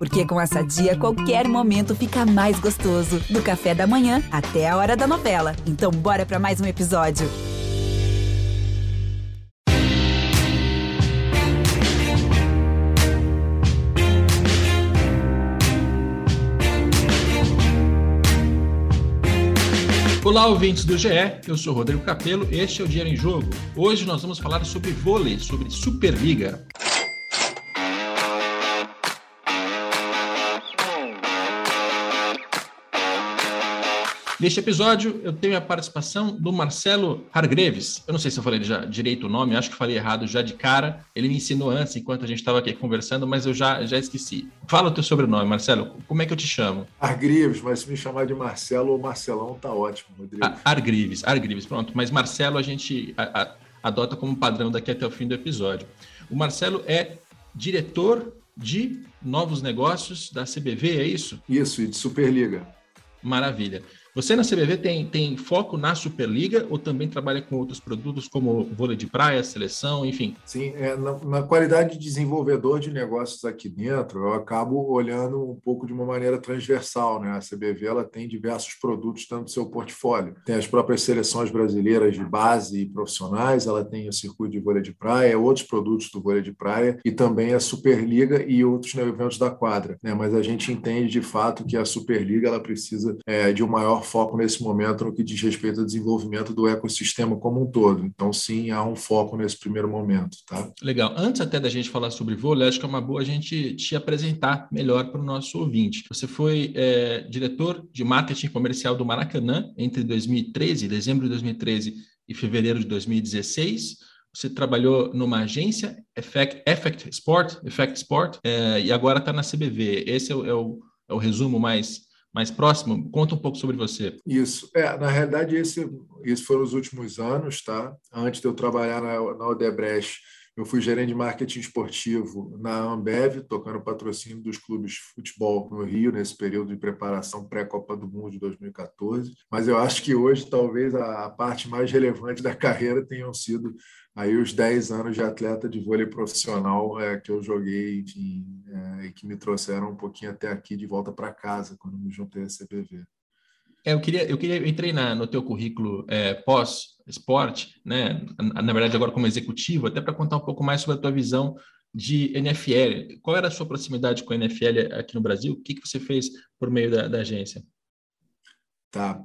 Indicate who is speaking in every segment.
Speaker 1: Porque com essa dia, qualquer momento fica mais gostoso. Do café da manhã até a hora da novela. Então, bora para mais um episódio.
Speaker 2: Olá, ouvintes do GE, eu sou Rodrigo Capello, este é o Dinheiro em Jogo. Hoje nós vamos falar sobre vôlei, sobre Superliga. Neste episódio, eu tenho a participação do Marcelo Hargreves. Eu não sei se eu falei já direito o nome, acho que falei errado já de cara. Ele me ensinou antes, enquanto a gente estava aqui conversando, mas eu já, já esqueci. Fala o teu sobrenome, Marcelo. Como é que eu te chamo?
Speaker 3: Hargreves, mas se me chamar de Marcelo ou Marcelão, tá ótimo, Rodrigo.
Speaker 2: Ah, Hargreves, Hargreves, pronto. Mas Marcelo a gente a, a, adota como padrão daqui até o fim do episódio. O Marcelo é diretor de novos negócios da CBV, é isso?
Speaker 3: Isso, e de Superliga.
Speaker 2: Maravilha. Você na CBV tem, tem foco na Superliga ou também trabalha com outros produtos como vôlei de praia, seleção, enfim?
Speaker 3: Sim, é, na, na, qualidade de desenvolvedor de negócios aqui dentro, eu acabo olhando um pouco de uma maneira transversal. Né? A CBV ela tem diversos produtos dentro do seu portfólio. Tem as próprias seleções brasileiras de base e profissionais, ela tem o circuito de vôlei de praia, outros produtos do vôlei de praia e também a Superliga e outros eventos da quadra. Né? Mas a gente entende de fato que a Superliga ela precisa é, de um maior maior foco nesse momento no que diz respeito ao desenvolvimento do ecossistema como um todo. Então, sim, há um foco nesse primeiro momento. Tá?
Speaker 2: Legal. Antes até da gente falar sobre vôlei, acho que é uma boa a gente te apresentar melhor para o nosso ouvinte. Você foi é, diretor de marketing comercial do Maracanã entre 2013, dezembro de 2013 e fevereiro de 2016 você trabalhou numa agência, Effect, Effect Sport, Effect Sport, é, e agora está na CBV. Esse é o, é, o, é o, resumo mais mais próximo. Conta um pouco sobre você.
Speaker 3: Isso. É, na realidade, esse, isso foram os últimos anos, tá? Antes de eu trabalhar na, na Odebrecht, eu fui gerente de marketing esportivo na Ambev, tocando patrocínio dos clubes de futebol no Rio, nesse período de preparação pré-Copa do Mundo de 2014. Mas eu acho que hoje, talvez, a parte mais relevante da carreira tenham sido aí os 10 anos de atleta de vôlei profissional é, que eu joguei enfim, é, e que me trouxeram um pouquinho até aqui de volta para casa quando me juntei à CBV.
Speaker 2: É, eu queria, eu queria, entrei na, no teu currículo é, pós-esporte, né? Na, na, verdade agora como executivo, até para contar um pouco mais sobre a tua visão de NFL. Qual era a sua proximidade com a NFL aqui no Brasil? O que, que você fez por meio da, da agência?
Speaker 3: Tá.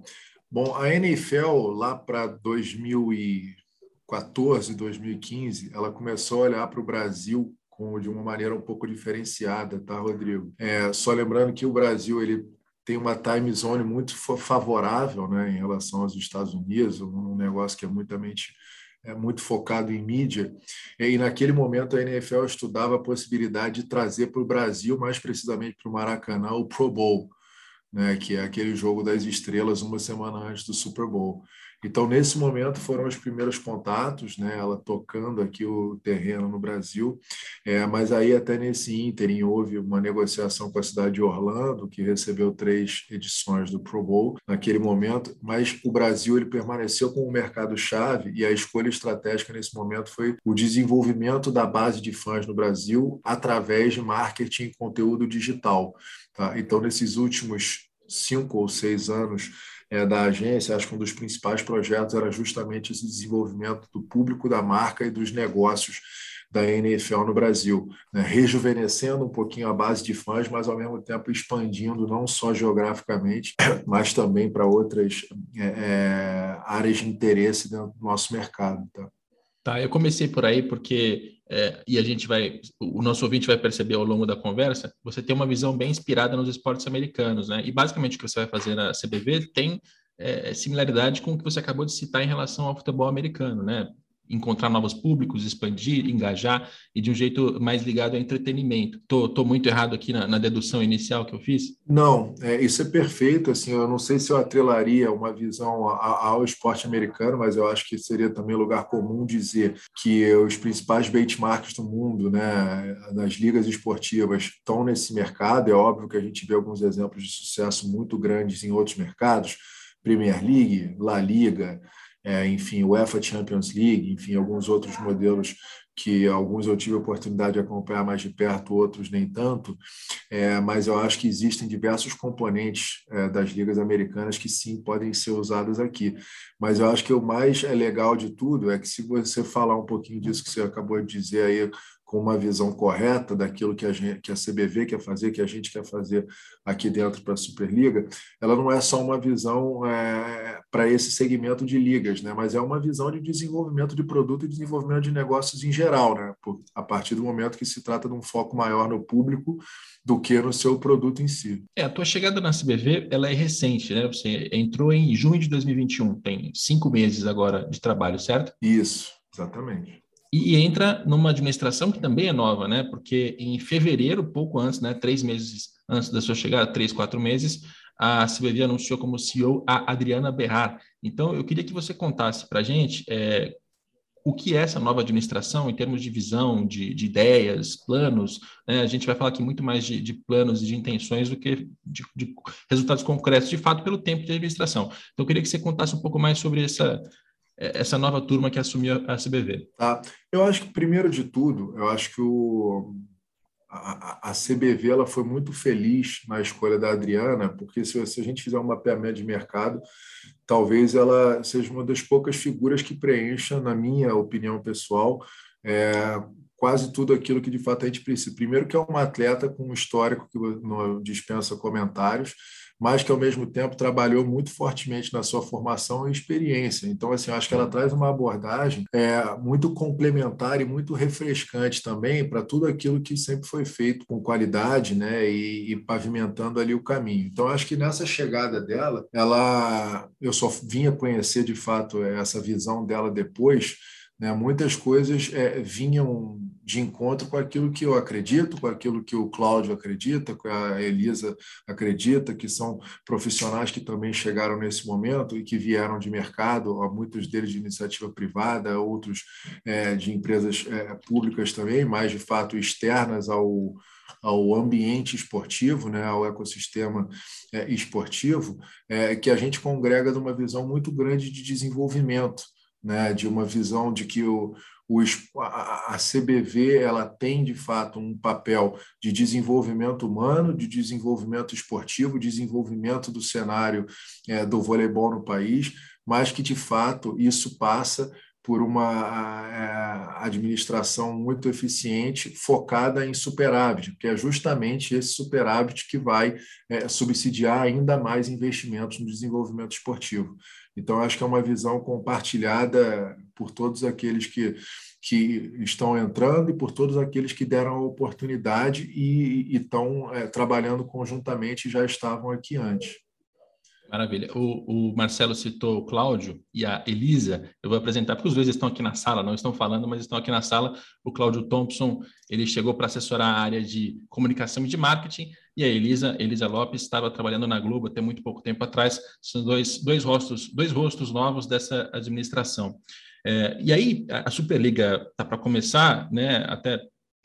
Speaker 3: Bom, a NFL lá para 2000 e 2014, 2015, ela começou a olhar para o Brasil com, de uma maneira um pouco diferenciada, tá, Rodrigo? É, só lembrando que o Brasil ele tem uma time zone muito favorável né, em relação aos Estados Unidos, um negócio que é muitamente é muito focado em mídia. E naquele momento a NFL estudava a possibilidade de trazer para o Brasil, mais precisamente para o Maracanã, o Pro Bowl, né, que é aquele jogo das estrelas uma semana antes do Super Bowl. Então, nesse momento, foram os primeiros contatos, né, ela tocando aqui o terreno no Brasil, é, mas aí até nesse ínterim houve uma negociação com a cidade de Orlando, que recebeu três edições do Pro Bowl naquele momento, mas o Brasil ele permaneceu como um mercado-chave e a escolha estratégica nesse momento foi o desenvolvimento da base de fãs no Brasil através de marketing e conteúdo digital. Tá? Então, nesses últimos cinco ou seis anos, é, da agência, acho que um dos principais projetos era justamente esse desenvolvimento do público da marca e dos negócios da NFL no Brasil, né? rejuvenescendo um pouquinho a base de fãs, mas ao mesmo tempo expandindo não só geograficamente, mas também para outras é, é, áreas de interesse dentro do nosso mercado. Tá?
Speaker 2: Tá, eu comecei por aí porque, é, e a gente vai, o nosso ouvinte vai perceber ao longo da conversa, você tem uma visão bem inspirada nos esportes americanos, né? E basicamente o que você vai fazer na CBV tem é, similaridade com o que você acabou de citar em relação ao futebol americano, né? Encontrar novos públicos, expandir, engajar e de um jeito mais ligado ao entretenimento. Tô, tô muito errado aqui na, na dedução inicial que eu fiz?
Speaker 3: Não, é, isso é perfeito. Assim, eu não sei se eu atrelaria uma visão ao esporte americano, mas eu acho que seria também lugar comum dizer que os principais benchmarks do mundo, né, nas ligas esportivas, estão nesse mercado. É óbvio que a gente vê alguns exemplos de sucesso muito grandes em outros mercados, Premier League, La Liga, é, enfim, UEFA Champions League, enfim, alguns outros modelos que alguns eu tive a oportunidade de acompanhar mais de perto, outros nem tanto, é, mas eu acho que existem diversos componentes é, das ligas americanas que sim podem ser usados aqui. Mas eu acho que o mais legal de tudo é que se você falar um pouquinho disso que você acabou de dizer aí com uma visão correta daquilo que a, gente, que a CBV quer fazer, que a gente quer fazer aqui dentro para a Superliga, ela não é só uma visão é, para esse segmento de ligas, né? mas é uma visão de desenvolvimento de produto e desenvolvimento de negócios em geral, né? Por, a partir do momento que se trata de um foco maior no público do que no seu produto em si.
Speaker 2: É, a tua chegada na CBV ela é recente, né? Você entrou em junho de 2021, tem cinco meses agora de trabalho, certo?
Speaker 3: Isso, exatamente
Speaker 2: e entra numa administração que também é nova, né? Porque em fevereiro, pouco antes, né? Três meses antes da sua chegada, três, quatro meses, a CBV anunciou como CEO a Adriana Berrar. Então, eu queria que você contasse para a gente é, o que é essa nova administração em termos de visão, de, de ideias, planos. Né? A gente vai falar aqui muito mais de, de planos e de intenções do que de, de, resultados concretos, de fato, pelo tempo de administração. Então, eu queria que você contasse um pouco mais sobre essa, essa nova turma que assumiu a CBV?
Speaker 3: Tá. Eu acho que, primeiro de tudo, eu acho que o, a, a CBV ela foi muito feliz na escolha da Adriana, porque se, se a gente fizer um mapeamento de mercado, talvez ela seja uma das poucas figuras que preencha, na minha opinião pessoal, é, quase tudo aquilo que de fato a gente precisa. Primeiro que é uma atleta com um histórico que não dispensa comentários, mas que ao mesmo tempo trabalhou muito fortemente na sua formação e experiência. Então, assim, acho que ela traz uma abordagem é, muito complementar e muito refrescante também para tudo aquilo que sempre foi feito com qualidade, né, e, e pavimentando ali o caminho. Então, acho que nessa chegada dela, ela, eu só vinha conhecer de fato essa visão dela depois né? Muitas coisas é, vinham de encontro com aquilo que eu acredito, com aquilo que o Cláudio acredita, com a Elisa acredita, que são profissionais que também chegaram nesse momento e que vieram de mercado, muitos deles de iniciativa privada, outros é, de empresas é, públicas também, mas de fato externas ao, ao ambiente esportivo, né, ao ecossistema é, esportivo, é, que a gente congrega numa visão muito grande de desenvolvimento né, de uma visão de que o, a, CBV ela tem de fato um papel de desenvolvimento humano, de desenvolvimento esportivo, desenvolvimento do cenário é, do voleibol no país, mas que de fato isso passa por uma é, administração muito eficiente, focada em superávit, que é justamente esse superávit que vai é, subsidiar ainda mais investimentos no desenvolvimento esportivo. Então, acho que é uma visão compartilhada por todos aqueles que, que estão entrando e por todos aqueles que deram a oportunidade e, estão é, trabalhando conjuntamente e já estavam aqui antes.
Speaker 2: Maravilha. O, o, Marcelo citou o Cláudio e a Elisa. Eu vou apresentar, porque os dois estão aqui na sala, não estão falando, mas estão aqui na sala. O Cláudio Thompson, ele chegou para assessorar a área de comunicação e de marketing, e a Elisa, Elisa Lopes, estava trabalhando na Globo até muito pouco tempo atrás. São dois, dois, rostos, dois rostos novos dessa administração. É, e aí, a Superliga está para começar, né? Até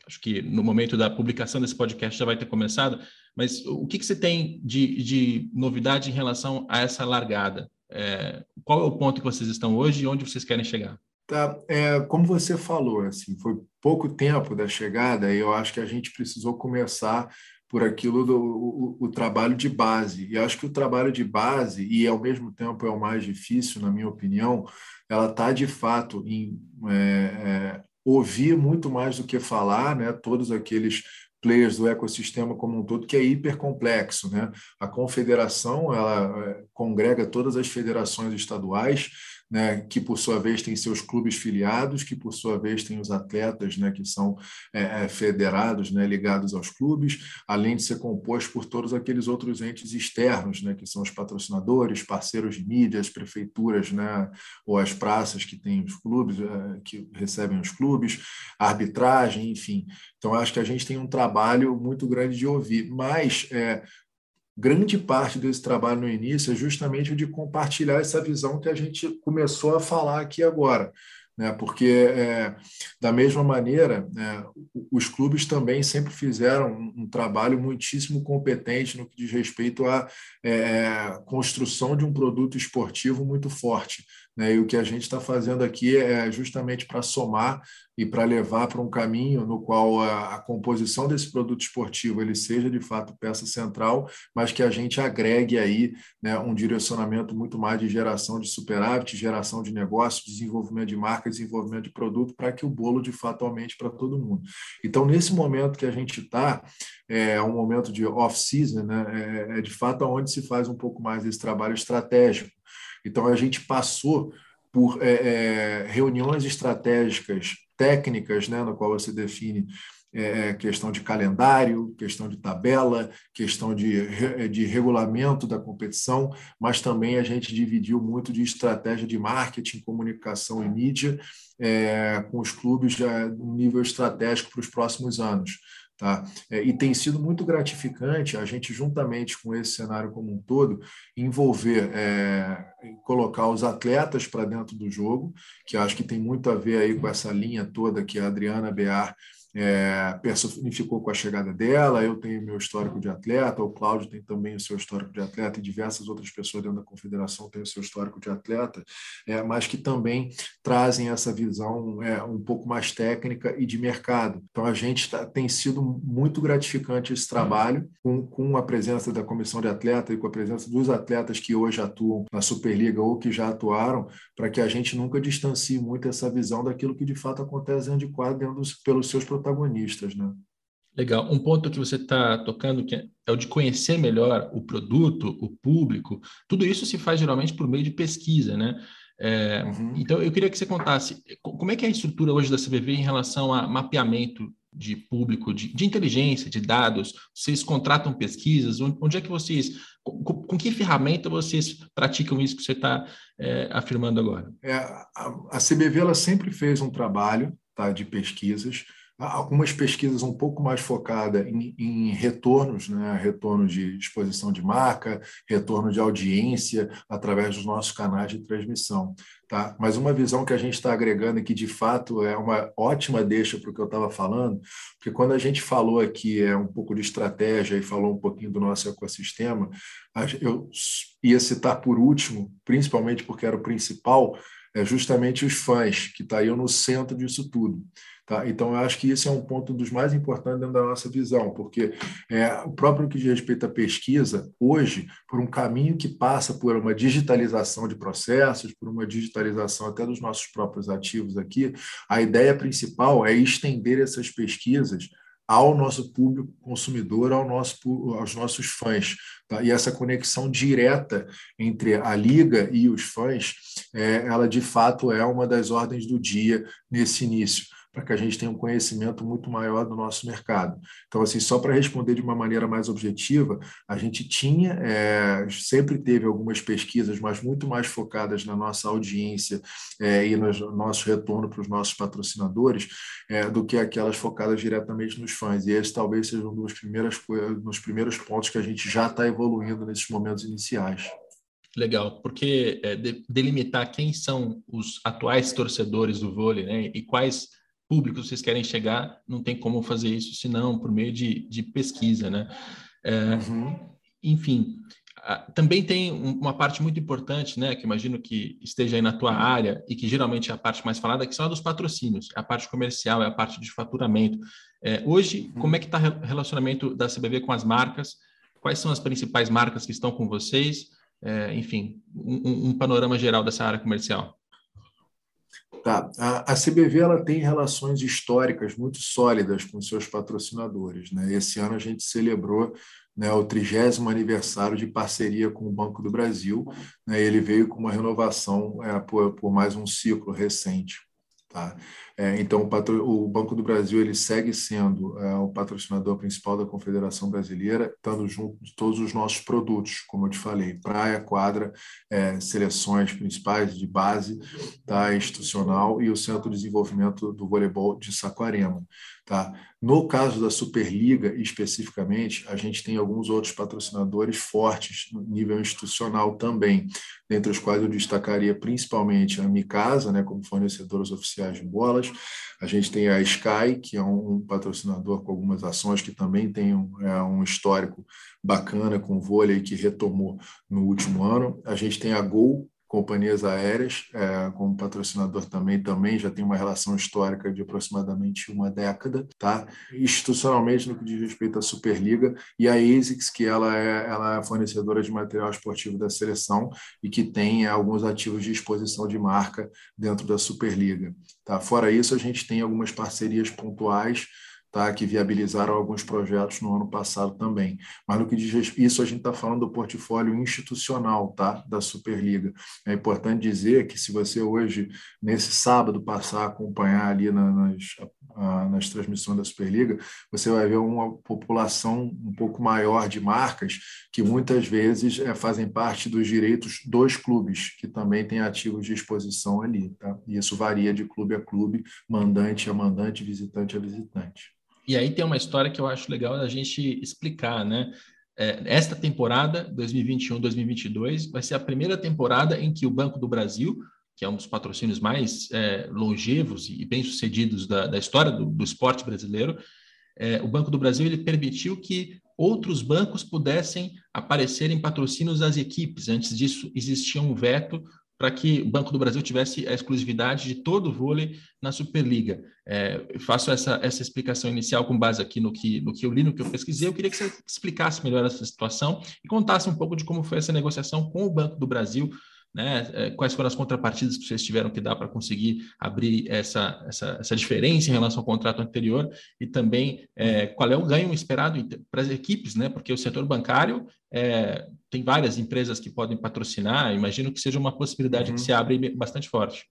Speaker 2: acho que no momento da publicação desse podcast já vai ter começado, mas o que, que você tem de, de novidade em relação a essa largada? É, qual é o ponto que vocês estão hoje e onde vocês querem chegar?
Speaker 3: Tá, é, como você falou, assim, foi pouco tempo da chegada e eu acho que a gente precisou começar por aquilo do o, o, trabalho de base. E acho que o trabalho de base, e ao mesmo tempo é o mais difícil, na minha opinião, ela está de fato em é, é, ouvir muito mais do que falar, né? todos aqueles players do ecossistema como um todo, que é hiper complexo. Né? A confederação ela é, congrega todas as federações estaduais, né, que por sua vez tem seus clubes filiados, que por sua vez tem os atletas né, que são é, é, federados, né, ligados aos clubes, além de ser composto por todos aqueles outros entes externos, né, que são os patrocinadores, parceiros de mídias, prefeituras, né, ou as praças que têm os clubes, é, que recebem os clubes, arbitragem, enfim. Então, acho que a gente tem um trabalho muito grande de ouvir, mas é, grande parte desse trabalho no início é justamente o de compartilhar essa visão que a gente começou a falar aqui agora. Né? Porque, é, da mesma maneira, é, os clubes também sempre fizeram um, um, trabalho muitíssimo competente no que diz respeito à é, construção de um produto esportivo muito forte. Né? E o que a gente está fazendo aqui é justamente para somar e para levar para um caminho no qual a, a, composição desse produto esportivo ele seja de fato peça central, mas que a gente agregue aí né, um direcionamento muito mais de geração de superávit, geração de negócio, desenvolvimento de marca, desenvolvimento de produto, para que o bolo de fato aumente para todo mundo. Então, nesse momento que a gente está, é um momento de off-season, né, é, é de fato onde se faz um pouco mais esse trabalho estratégico. Então, a gente passou por é, é, reuniões estratégicas técnicas, né, qual você define é, questão de calendário, questão de tabela, questão de, de regulamento da competição, mas também a gente dividiu muito de estratégia de marketing, comunicação e mídia é, com os clubes já no nível estratégico para os próximos anos. Tá? É, e tem sido muito gratificante a gente, juntamente com esse cenário como um todo, envolver, é, colocar os atletas para dentro do jogo, que acho que tem muito a ver aí com essa linha toda que a Adriana Bear é, personificou com a chegada dela. Eu tenho meu histórico de atleta, o Cláudio tem também o seu histórico de atleta e diversas outras pessoas dentro da confederação têm o seu histórico de atleta, é, mas que também trazem essa visão é, um pouco mais técnica e de mercado. Então, a gente tá, tem sido muito gratificante esse trabalho com, com a presença da comissão de atleta e com a presença dos atletas que hoje atuam na Superliga ou que já atuaram, para que a gente nunca distancie muito essa visão daquilo que de fato acontece dentro de quadro, dentro dos, pelos seus protagonistas, né?
Speaker 2: Legal. Um ponto que você está tocando que é o de conhecer melhor o produto, o público. Tudo isso se faz geralmente por meio de pesquisa, né? É, uhum. Então, eu queria que você contasse como é que é a estrutura hoje da CBV em relação a mapeamento de público, de, de inteligência, de dados. Vocês contratam pesquisas? Onde é que vocês, com, com que ferramenta vocês praticam isso que você está é, afirmando agora?
Speaker 3: É, a, a CBV ela sempre fez um trabalho tá, de pesquisas algumas pesquisas um pouco mais focadas em, em, retornos, né? retorno de exposição de marca, retorno de audiência através dos nossos canais de transmissão. Tá? Mas uma visão que a gente está agregando e que de fato é uma ótima deixa para o que eu estava falando, porque quando a gente falou aqui é um pouco de estratégia e falou um pouquinho do nosso ecossistema, eu ia citar por último, principalmente porque era o principal, é justamente os fãs que estariam no centro disso tudo. Tá? Então, eu acho que esse é um ponto dos mais importantes dentro da nossa visão, porque é, o próprio que diz respeito à pesquisa, hoje, por um caminho que passa por uma digitalização de processos, por uma digitalização até dos nossos próprios ativos aqui, a ideia principal é estender essas pesquisas ao nosso público consumidor, ao nosso, aos nossos fãs. Tá? E essa conexão direta entre a liga e os fãs, é, ela de fato é uma das ordens do dia nesse início para que a gente tenha um conhecimento muito maior do nosso mercado. Então, assim, só para responder de uma maneira mais objetiva, a gente tinha, é, sempre teve algumas pesquisas, mas muito mais focadas na nossa audiência é, e no nosso retorno para os nossos patrocinadores, é, do que aquelas focadas diretamente nos fãs. E esse talvez seja um dos primeiros, dos primeiros pontos que a gente já está evoluindo nesses momentos iniciais.
Speaker 2: Legal, porque é, delimitar quem são os atuais torcedores do vôlei né, e quais público vocês querem chegar, não tem como fazer isso senão por meio de, de pesquisa, né? É, uhum. Enfim, também tem uma parte muito importante, né, que imagino que esteja aí na tua área e que geralmente é a parte mais falada, que são a dos patrocínios, a parte comercial, é a parte de faturamento. É, hoje, uhum. como é que está o relacionamento da CBV com as marcas? Quais são as principais marcas que estão com vocês? É, enfim, um, um panorama geral dessa área comercial.
Speaker 3: Tá. A, a, CBV ela tem relações históricas muito sólidas com seus patrocinadores. Né? Esse ano a gente celebrou né, o trigésimo aniversário de parceria com o Banco do Brasil. Né? Ele veio com uma renovação é, por, por mais um ciclo recente. Tá? É, então, o, patro, o, Banco do Brasil ele segue sendo é, o patrocinador principal da Confederação Brasileira, estando junto de todos os nossos produtos, como eu te falei, praia, quadra, é, seleções principais de base, tá, institucional e o Centro de Desenvolvimento do Voleibol de Saquarema. Tá? No caso da Superliga, especificamente, a gente tem alguns outros patrocinadores fortes no nível institucional também, dentre os quais eu destacaria principalmente a Micasa, né, como fornecedores oficiais de bolas. A gente tem a Sky, que é um, patrocinador com algumas ações que também tem um, é, um histórico bacana com vôlei que retomou no último ano. A gente tem a Gol, companhias aéreas, é, como patrocinador também, também já tem uma relação histórica de aproximadamente uma década, tá? Institucionalmente, no que diz respeito à Superliga, e a ASICS, que ela é, ela é fornecedora de material esportivo da seleção e que tem alguns ativos de exposição de marca dentro da Superliga. Tá? Fora isso, a gente tem algumas parcerias pontuais tá, que viabilizaram alguns projetos no ano passado também. Mas no que diz respeito, isso a gente está falando do portfólio institucional tá, da Superliga. É importante dizer que se você hoje, nesse sábado, passar a acompanhar ali nas, nas transmissões da Superliga, você vai ver uma população um pouco maior de marcas que muitas vezes é, fazem parte dos direitos dos clubes, que também têm ativos de exposição ali. Tá? E isso varia de clube a clube, mandante a mandante, visitante a visitante.
Speaker 2: E aí tem uma história que eu acho legal a gente explicar, né? É, esta temporada, 2021-2022, vai ser a primeira temporada em que o Banco do Brasil, que é um dos patrocínios mais é, longevos e bem-sucedidos da, da, história do, do esporte brasileiro, é, o Banco do Brasil ele permitiu que outros bancos pudessem aparecer em patrocínios das equipes. Antes disso, existia um veto para que o Banco do Brasil tivesse a exclusividade de todo o vôlei na Superliga. É, faço essa, essa explicação inicial com base aqui no que, no que eu li, no que eu pesquisei. Eu queria que você explicasse melhor essa situação e contasse um pouco de como foi essa negociação com o Banco do Brasil né? É, quais foram as contrapartidas que vocês tiveram que dar para conseguir abrir essa, essa, essa, diferença em relação ao contrato anterior e também é, qual é o ganho esperado para as equipes, né? Porque o setor bancário é, tem várias empresas que podem patrocinar, imagino que seja uma possibilidade uhum. que se abre bastante forte.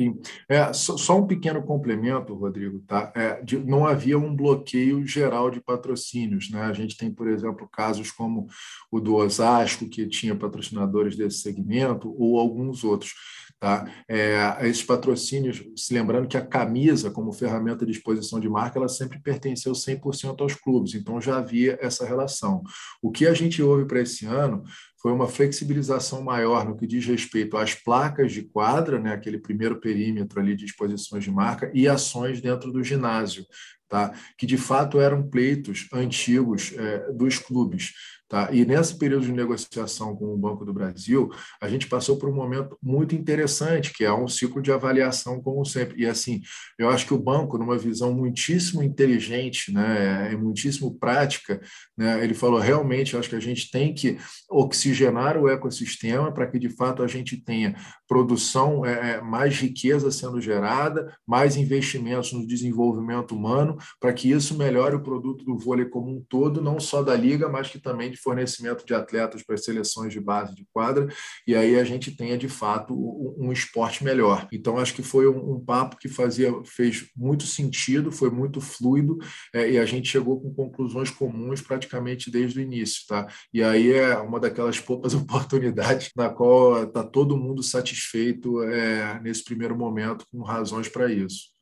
Speaker 3: Sim, é, só, só, um pequeno complemento, Rodrigo, tá? É, de, não havia um bloqueio geral de patrocínios, né? A gente tem, por exemplo, casos como o do Osasco, que tinha patrocinadores desse segmento, ou alguns outros. Tá? É, esses patrocínios, se lembrando que a camisa, como ferramenta de exposição de marca, ela sempre pertenceu 100% aos clubes, então já havia essa relação. O que a gente ouve para esse ano foi uma flexibilização maior no que diz respeito às placas de quadra, né, aquele primeiro perímetro ali de exposições de marca, e ações dentro do ginásio, tá? que de fato eram pleitos antigos é, dos clubes. Tá? E nesse período de negociação com o Banco do Brasil, a gente passou por um momento muito interessante, que é um ciclo de avaliação, como sempre. E assim, eu acho que o banco, numa visão muitíssimo inteligente, né, muitíssimo prática, né, ele falou: realmente, acho que a gente tem que oxigenar o ecossistema para que, de fato, a gente tenha produção, é, é mais riqueza sendo gerada, mais investimentos no desenvolvimento humano, para que isso melhore o produto do vôlei como um todo, não só da liga, mas que também de fornecimento de atletas para as seleções de base de quadra, e aí a gente tenha de fato um esporte melhor. Então acho que foi um, um papo que fazia fez muito sentido, foi muito fluido é, e a gente chegou com conclusões comuns praticamente desde o início, tá? E aí é uma daquelas poucas oportunidades na qual está todo mundo satisfeito é, nesse primeiro momento com razões para isso.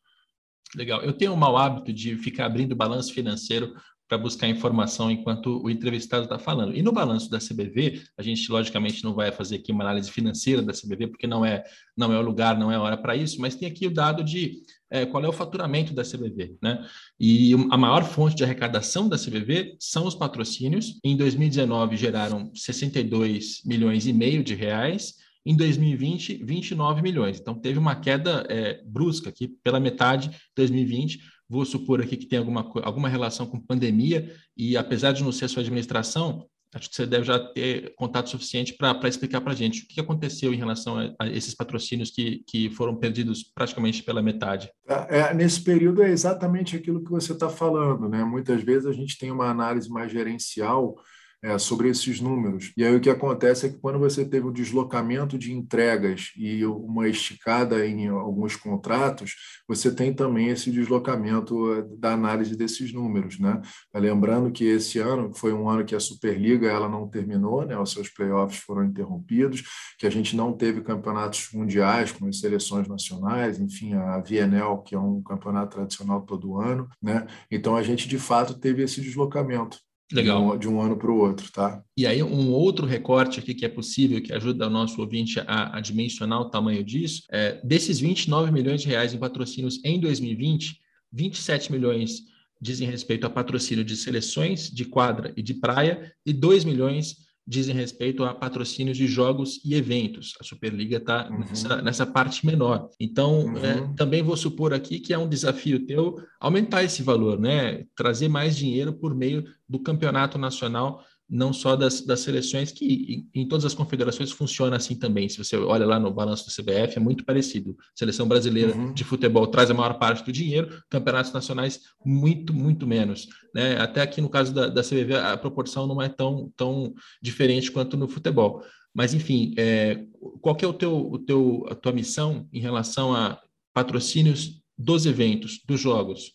Speaker 2: Legal. Eu tenho um mau hábito de ficar abrindo balanço financeiro para buscar informação enquanto o entrevistado está falando. E no balanço da CBV, a gente logicamente não vai fazer aqui uma análise financeira da CBV, porque não é, não é o lugar, não é a hora para isso, mas tem aqui o dado de é, qual é o faturamento da CBV. Né? E a maior fonte de arrecadação da CBV são os patrocínios. Em 2019 geraram 62 milhões e meio de reais, em 2020, 29 milhões. Então, teve uma queda é, brusca aqui, pela metade de 2020, vou supor aqui que tem alguma, alguma relação com pandemia, e apesar de não ser a sua administração, acho que você deve já ter contato suficiente para explicar para a gente o que aconteceu em relação a, a, esses patrocínios que, que foram perdidos praticamente pela metade.
Speaker 3: É, é nesse período é exatamente aquilo que você está falando, né? Muitas vezes a gente tem uma análise mais gerencial é, sobre esses números. E aí o que acontece é que quando você teve um deslocamento de entregas e uma esticada em alguns contratos, você tem também esse deslocamento é, da análise desses números, né? Lembrando que esse ano foi um ano que a Superliga ela não terminou, né? Os seus playoffs foram interrompidos, que a gente não teve campeonatos mundiais com as seleções nacionais, enfim, a VNL, que é um campeonato tradicional todo ano, né? Então a gente de fato teve esse deslocamento. Legal. De um, de um ano para o outro, tá?
Speaker 2: E aí, um outro recorte aqui que é possível, que ajuda o nosso ouvinte a, a dimensionar o tamanho disso, é, desses 29 milhões de reais em patrocínios em 2020, 27 milhões dizem respeito a patrocínio de seleções de quadra e de praia, e 2 milhões dizem respeito a patrocínios de jogos e eventos. A Superliga está uhum. nessa, nessa, parte menor. Então, uhum. é, também vou supor aqui que é um desafio teu aumentar esse valor, né? Trazer mais dinheiro por meio do campeonato nacional não só das, das seleções, que em, em, todas as confederações funciona assim também. Se você olha lá no balanço do CBF, é muito parecido. seleção brasileira uhum. de futebol traz a maior parte do dinheiro, campeonatos nacionais, muito, muito menos. Né? Até aqui no caso da, da CBV, a proporção não é tão, tão diferente quanto no futebol. Mas, enfim, é, qual é o teu, o teu, a tua missão em relação a patrocínios dos eventos, dos jogos?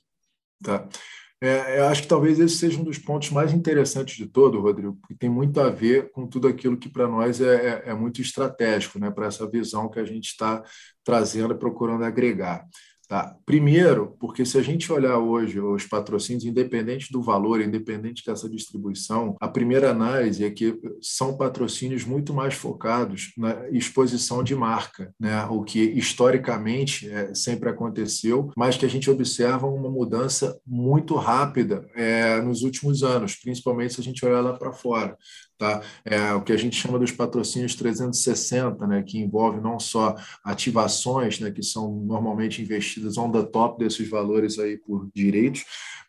Speaker 3: Tá. É, eu acho que talvez esse seja um dos pontos mais interessantes de todo, Rodrigo, porque tem muito a ver com tudo aquilo que para nós é, é, é, muito estratégico, né, para essa visão que a gente está trazendo e procurando agregar. Tá? Primeiro, porque se a gente olhar hoje os patrocínios, independente do valor, independente dessa distribuição, a primeira análise é que são patrocínios muito mais focados na exposição de marca, né? o que historicamente é, sempre aconteceu, mas que a gente observa uma mudança muito rápida é, nos últimos anos, principalmente se a gente olhar lá para fora. Tá? É o que a gente chama dos patrocínios 360, né, que envolve não só ativações, né, que são normalmente investidas on the top desses valores aí por direitos,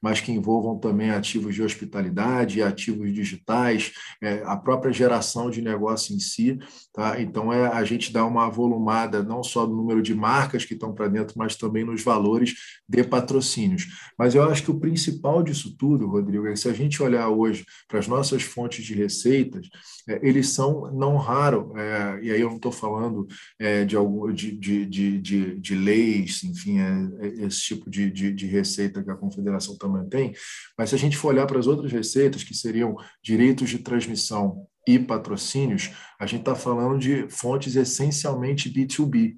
Speaker 3: mas que envolvam também ativos de hospitalidade, ativos digitais, é, a própria geração de negócio em si. Tá? Então, é a gente dá uma volumada não só no número de marcas que estão para dentro, mas também nos valores de patrocínios. Mas eu acho que o principal disso tudo, Rodrigo, é que se a gente olhar hoje para as nossas fontes de receitas, é, eles são não raro, é, e aí eu não estou falando é, de, algum, de, de, de, de, leis, enfim, é, é, esse tipo de, de, de receita que a Confederação também mantém, mas se a gente for olhar para as outras receitas, que seriam direitos de transmissão e patrocínios, a gente está falando de fontes essencialmente B2B.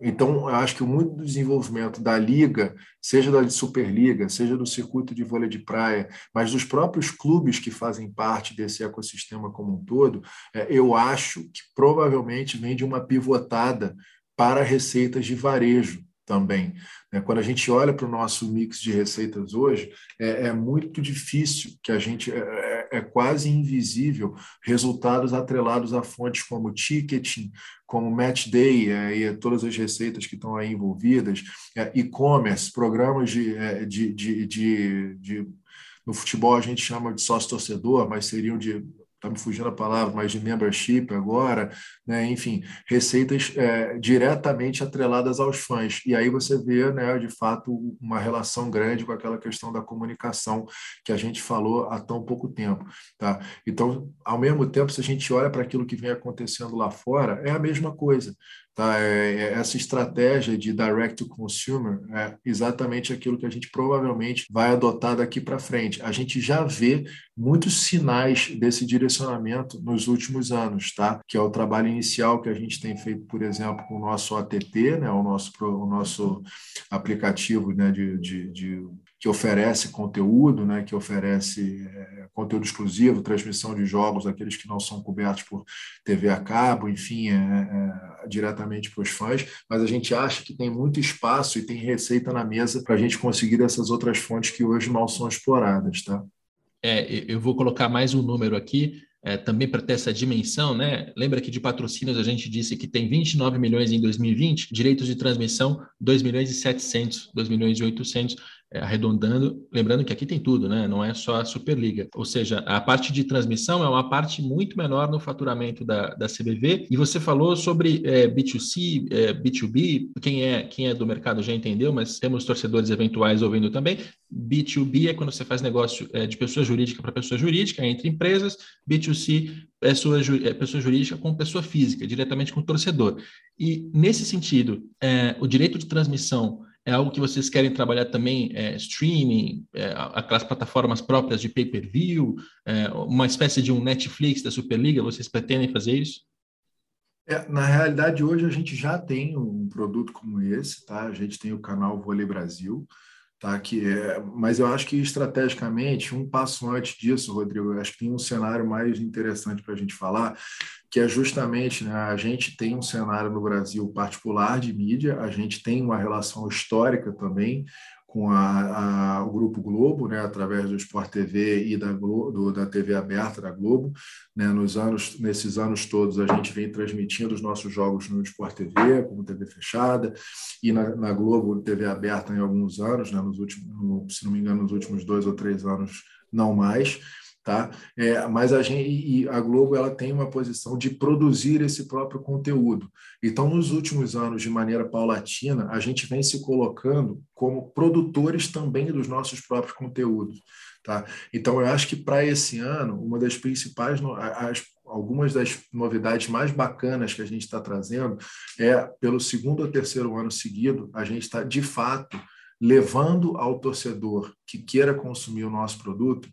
Speaker 3: Então, eu acho que muito do desenvolvimento da liga, seja da Superliga, seja do circuito de vôlei de praia, mas dos próprios clubes que fazem parte desse ecossistema como um todo, é, eu acho que provavelmente vem de uma pivotada para receitas de varejo também. Né? Quando a gente olha para o nosso mix de receitas hoje, é, é muito difícil que a gente, é, quase invisível, resultados atrelados a fontes como ticketing, como match day é, e todas as receitas que estão aí envolvidas, é, e-commerce, programas de, é, de, de, de, de no futebol a gente chama de sócio torcedor, mas seriam de está me fugindo a palavra, mas de membership agora, né? enfim, receitas é, diretamente atreladas aos fãs. E aí você vê, né, de fato, uma relação grande com aquela questão da comunicação que a gente falou há tão pouco tempo. Tá? Então, ao mesmo tempo, se a gente olha para aquilo que vem acontecendo lá fora, é a mesma coisa. Tá? É, é, essa estratégia de direct to consumer é exatamente aquilo que a gente provavelmente vai adotar daqui para frente. A gente já vê muitos sinais desse direcionamento nos últimos anos, tá? que é o trabalho inicial que a gente tem feito, por exemplo, com o nosso ATT, né? o, nosso, o nosso aplicativo né? de, de, de que oferece conteúdo, né, que oferece é, conteúdo exclusivo, transmissão de jogos, aqueles que não são cobertos por TV a cabo, enfim, é, é, diretamente para os fãs, mas a gente acha que tem muito espaço e tem receita na mesa para a gente conseguir dessas outras fontes que hoje mal são exploradas, tá?
Speaker 2: É, eu vou colocar mais um número aqui, é, também para ter essa dimensão, né? Lembra que de patrocínios a gente disse que tem 29 milhões em 2020, direitos de transmissão 2 milhões e 700, 2 milhões e 800 é, arredondando, lembrando que aqui tem tudo, né? Não é só a Superliga. Ou seja, a parte de transmissão é uma parte muito menor no faturamento da, da CBV. E você falou sobre é, B2C, é, B2B. Quem é, quem é do mercado já entendeu, mas temos torcedores eventuais ouvindo também. B2B é quando você faz negócio é, de pessoa jurídica para pessoa jurídica, entre empresas. B2C é, é pessoa jurídica com pessoa física, diretamente com o torcedor. E nesse sentido, é, o direito de transmissão é algo que vocês querem trabalhar também, é, streaming, é, aquelas plataformas próprias de pay-per-view, é, uma espécie de um Netflix da Superliga, vocês pretendem fazer isso?
Speaker 3: É, na realidade, hoje a gente já tem um produto como esse, tá? A gente tem o canal Vôlei Brasil, tá? Que é, mas eu acho que estrategicamente, um passo antes disso, Rodrigo, acho que tem um cenário mais interessante para a gente falar, que é justamente né, a gente tem um cenário no Brasil particular de mídia, a gente tem uma relação histórica também com a, a, o Grupo Globo, né, através do Sport TV e da, Globo, da TV aberta da Globo. Né, nos anos, nesses anos todos, a gente vem transmitindo os nossos jogos no Sport TV, como TV fechada, e na, na Globo, TV aberta em alguns anos, né, nos últimos, no, se não me engano, nos últimos dois ou três anos, não mais. Tá? É, mas a, gente, a Globo ela tem uma posição de produzir esse próprio conteúdo. Então, nos últimos anos, de maneira paulatina, a gente vem se colocando como produtores também dos nossos próprios conteúdos. Tá? Então, eu acho que para esse ano, uma das principais, as, algumas das novidades mais bacanas que a gente está trazendo é, pelo segundo ou terceiro ano seguido, a gente está, de fato, levando ao torcedor que queira consumir o nosso produto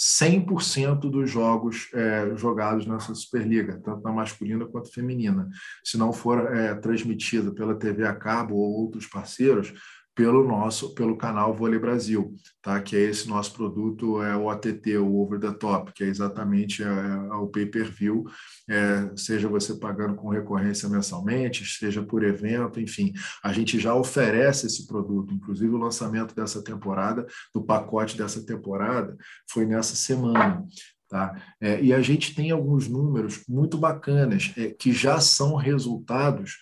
Speaker 3: 100% dos jogos é, jogados nessa Superliga, tanto na masculina quanto feminina. Se não for é, transmitido pela TV a cabo ou outros parceiros, pelo nosso, pelo canal Vôlei Brasil, tá? Que é esse nosso produto, é o OTT, o Over the Top, que é exatamente é, é o pay-per-view, é, seja você pagando com recorrência mensalmente, seja por evento, enfim, a gente já oferece esse produto, inclusive o lançamento dessa temporada, do pacote dessa temporada, foi nessa semana. Tá? É, e a gente tem alguns números muito bacanas é, que já são resultados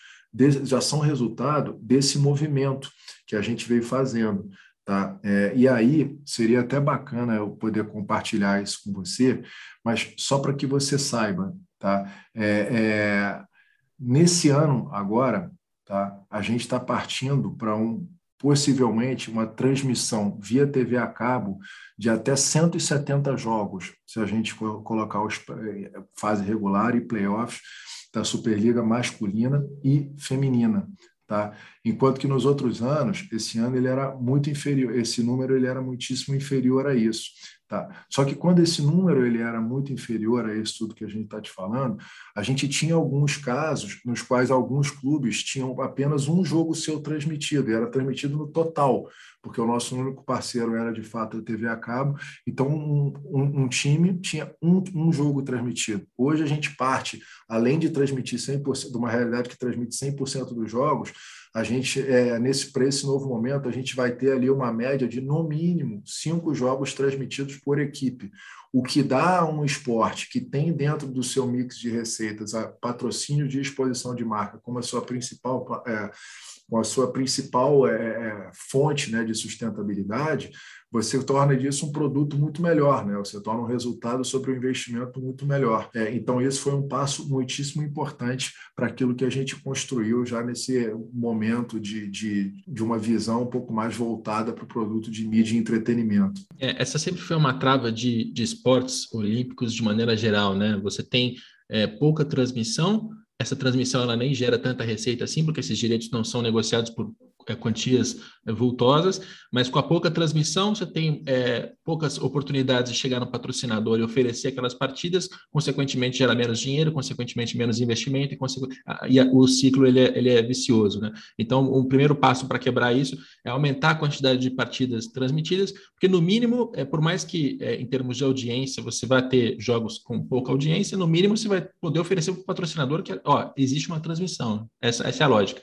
Speaker 3: já são resultado desse movimento que a gente veio fazendo. Tá? É, e aí seria até bacana eu poder compartilhar isso com você, mas só para que você saiba, tá? É, é, nesse ano agora, tá? A gente está partindo para um possivelmente uma transmissão via TV a cabo de até 170 jogos, se a gente colocar os é, fase regular e playoffs da Superliga masculina e feminina. Tá? Enquanto que nos outros anos, esse ano ele era muito inferior, esse número ele era muitíssimo inferior a isso. Tá? Só que quando esse número ele era muito inferior a isso tudo que a gente está te falando, a gente tinha alguns casos nos quais alguns clubes tinham apenas um jogo seu transmitido, e era transmitido no total, porque o nosso único parceiro era de fato a TV a cabo, então um, um, um time tinha um, um, jogo transmitido. Hoje a gente parte, além de transmitir 100%, de uma realidade que transmite 100% dos jogos, a gente, é, nesse, para esse novo momento, a gente vai ter ali uma média de, no mínimo, cinco jogos transmitidos por equipe, o que dá um esporte que tem dentro do seu mix de receitas a patrocínio de exposição de marca como a sua principal, é, a sua principal é, fonte né, de sustentabilidade, você torna disso um produto muito melhor, né? Você torna um resultado sobre o investimento muito melhor. É, então, esse foi um passo muitíssimo importante para aquilo que a gente construiu já nesse momento de, de, de uma visão um pouco mais voltada para o produto de mídia e entretenimento.
Speaker 2: É, essa sempre foi uma trava de, de esportes olímpicos de maneira geral, né? Você tem é, pouca transmissão, essa transmissão ela nem gera tanta receita assim, porque esses direitos não são negociados por é, quantias é, vultosas, mas com a pouca transmissão você tem é, poucas oportunidades de chegar no patrocinador e oferecer aquelas partidas, consequentemente gera menos dinheiro, consequentemente menos investimento e, e o ciclo ele é, ele é vicioso, né? Então, o um primeiro passo para quebrar isso é aumentar a quantidade de partidas transmitidas, porque no mínimo, é, por mais que é, em termos de audiência você vai ter jogos com pouca audiência, no mínimo você vai poder oferecer para o patrocinador que, ó, existe uma transmissão. Essa, essa é a lógica.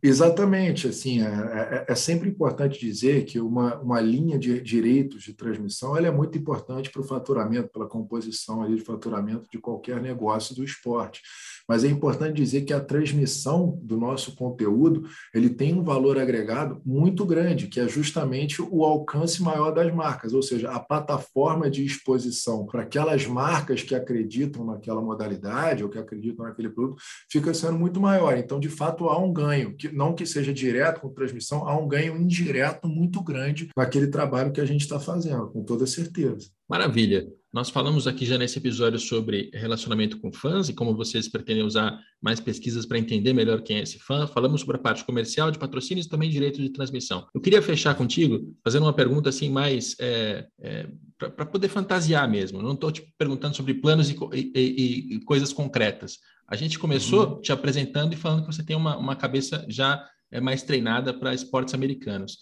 Speaker 3: Exatamente, assim, é, é, é, sempre importante dizer que uma, uma linha de direitos de transmissão ela é muito importante para o faturamento, pela composição ali de faturamento de qualquer negócio do esporte mas é importante dizer que a transmissão do nosso conteúdo ele tem um valor agregado muito grande, que é justamente o alcance maior das marcas, ou seja, a plataforma de exposição para aquelas marcas que acreditam naquela modalidade ou que acreditam naquele produto fica sendo muito maior. Então, de fato, há um ganho, que não que seja direto com transmissão, há um ganho indireto muito grande naquele trabalho que a gente está fazendo, com toda certeza.
Speaker 2: Maravilha. Nós falamos aqui já nesse episódio sobre relacionamento com fãs e como vocês pretendem usar mais pesquisas para entender melhor quem é esse fã. Falamos sobre a parte comercial de patrocínios e também direito de transmissão. Eu queria fechar contigo fazendo uma pergunta assim mais é, é, para poder fantasiar mesmo. Não estou te perguntando sobre planos e, e, e, coisas concretas. A gente começou uhum. te apresentando e falando que você tem uma, uma cabeça já é, mais treinada para esportes americanos.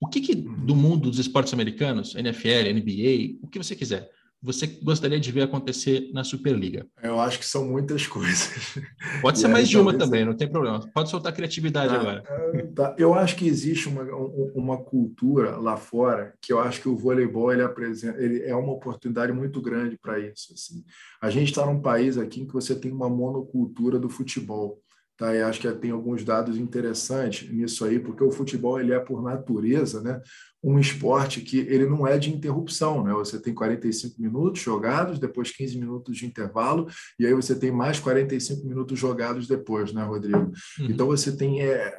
Speaker 2: O que, que uhum. do mundo dos esportes americanos, NFL, NBA, o que você quiser, você gostaria de ver acontecer na Superliga?
Speaker 3: Eu acho que são muitas coisas.
Speaker 2: Pode ser mais de uma também, não tem problema. Pode soltar criatividade tá, agora.
Speaker 3: Tá. Eu acho que existe uma, uma cultura lá fora que eu acho que o voleibol ele apresenta, ele é uma oportunidade muito grande para isso. Assim. A gente está num país aqui em que você tem uma monocultura do futebol. Tá, e acho que tem alguns dados interessantes nisso aí, porque o futebol ele é por natureza, né, um esporte que ele não é de interrupção, né? Você tem 45 minutos jogados, depois 15 minutos de intervalo, e aí você tem mais 45 minutos jogados depois, né, Rodrigo? Uhum. Então você tem é,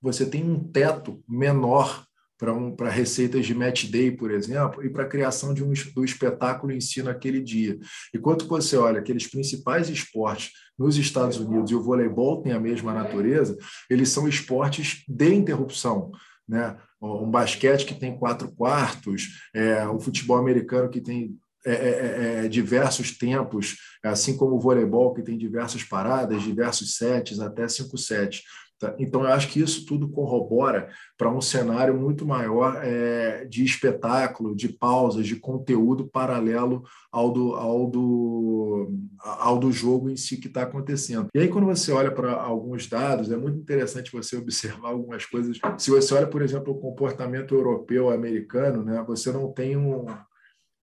Speaker 3: você tem um teto menor para um, receitas de match day, por exemplo, e para a criação de um, do espetáculo em si naquele dia. Enquanto você olha aqueles principais esportes nos Estados Unidos e o voleibol tem a mesma natureza, eles são esportes de interrupção. Né? Um basquete que tem quatro quartos, é, o futebol americano que tem é, é, é, é diversos tempos, assim como o voleibol, que tem diversas paradas, diversos sets, até cinco sets. Tá? Então, eu acho que isso tudo corrobora para um cenário muito maior é, de espetáculo, de pausas, de conteúdo paralelo ao do, ao do, ao do jogo em si que está acontecendo. E aí, quando você olha para alguns dados, é muito interessante você observar algumas coisas. Se você olha, por exemplo, o comportamento europeu americano, né, você não tem um,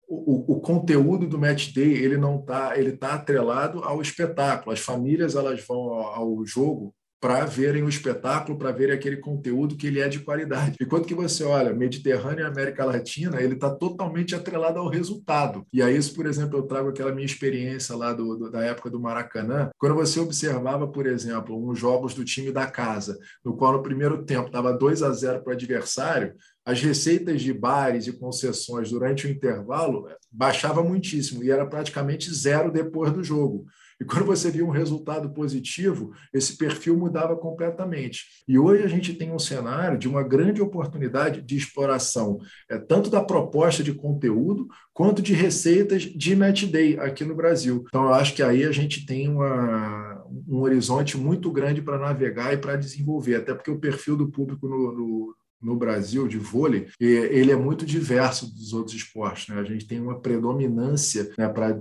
Speaker 3: o, o, conteúdo do match day ele não tá ele está atrelado ao espetáculo as famílias elas vão ao, ao jogo para verem o espetáculo, para verem aquele conteúdo que ele é de qualidade. Enquanto que você olha, Mediterrâneo e América Latina, ele está totalmente atrelado ao resultado. E aí, isso, por exemplo, eu trago aquela minha experiência lá do, do, da época do Maracanã, quando você observava, por exemplo, uns jogos do time da casa, no qual no primeiro tempo estava 2 a 0 para o adversário, as receitas de bares e concessões durante o intervalo baixava muitíssimo e era praticamente zero depois do jogo. E quando você via um resultado positivo, esse perfil mudava completamente. E hoje a gente tem um cenário de uma grande oportunidade de exploração, é, tanto da proposta de conteúdo, quanto de receitas de match day aqui no Brasil. Então, eu acho que aí a gente tem uma, um horizonte muito grande para navegar e para desenvolver, até porque o perfil do público no, no no Brasil de vôlei, ele é muito diverso dos outros esportes. Né? A gente tem uma predominância né, pra,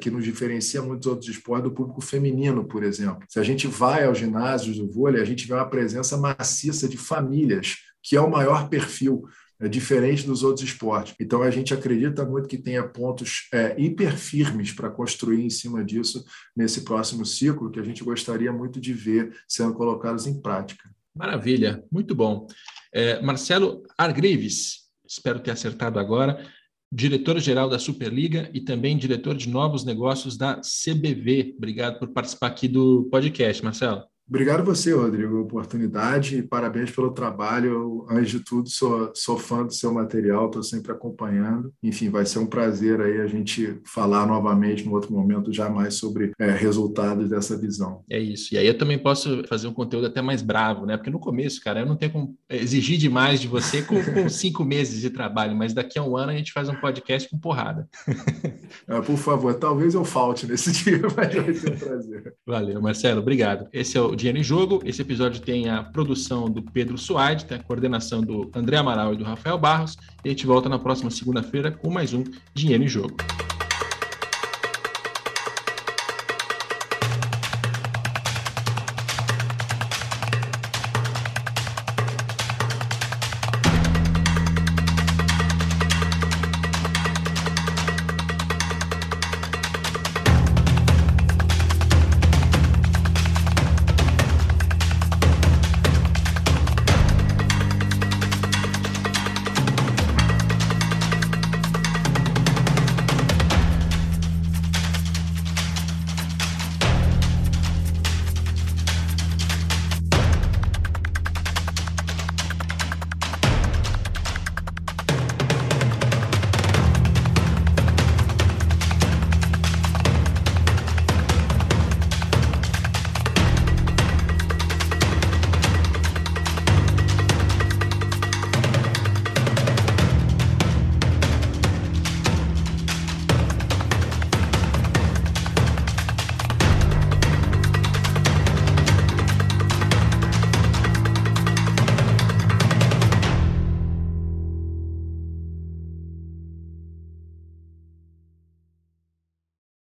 Speaker 3: que nos diferencia muitos outros esportes do público feminino, por exemplo. Se a gente vai aos ginásios do vôlei, a gente vê uma presença maciça de famílias, que é o maior perfil é diferente dos outros esportes. Então, a gente acredita muito que tenha pontos é, hiper firmes para construir em cima disso nesse próximo ciclo, que a gente gostaria muito de ver sendo colocados em prática.
Speaker 2: Maravilha, muito bom. É, Marcelo Argrives, espero ter acertado agora, diretor-geral da Superliga e também diretor de novos negócios da CBV. Obrigado por participar aqui do podcast, Marcelo.
Speaker 3: Obrigado você, Rodrigo, oportunidade e parabéns pelo trabalho. Eu, antes de tudo, sou, sou fã do seu material, estou sempre acompanhando. Enfim, vai ser um prazer aí a gente falar novamente no outro momento já mais sobre é, resultados dessa visão.
Speaker 2: É isso. E aí eu também posso fazer um conteúdo até mais bravo, né? Porque no começo, cara, eu não tenho como exigir demais de você com, com cinco meses de trabalho, mas daqui a um ano a gente faz um podcast com porrada.
Speaker 3: É, por favor, talvez eu falte nesse dia, mas vai ser um prazer.
Speaker 2: Valeu, Marcelo. Obrigado. Esse é o Dinheiro em Jogo. Esse episódio tem a produção do Pedro Suaide, tem a coordenação do André Amaral e do Rafael Barros. E a gente volta na próxima segunda-feira com mais um Dinheiro em Jogo.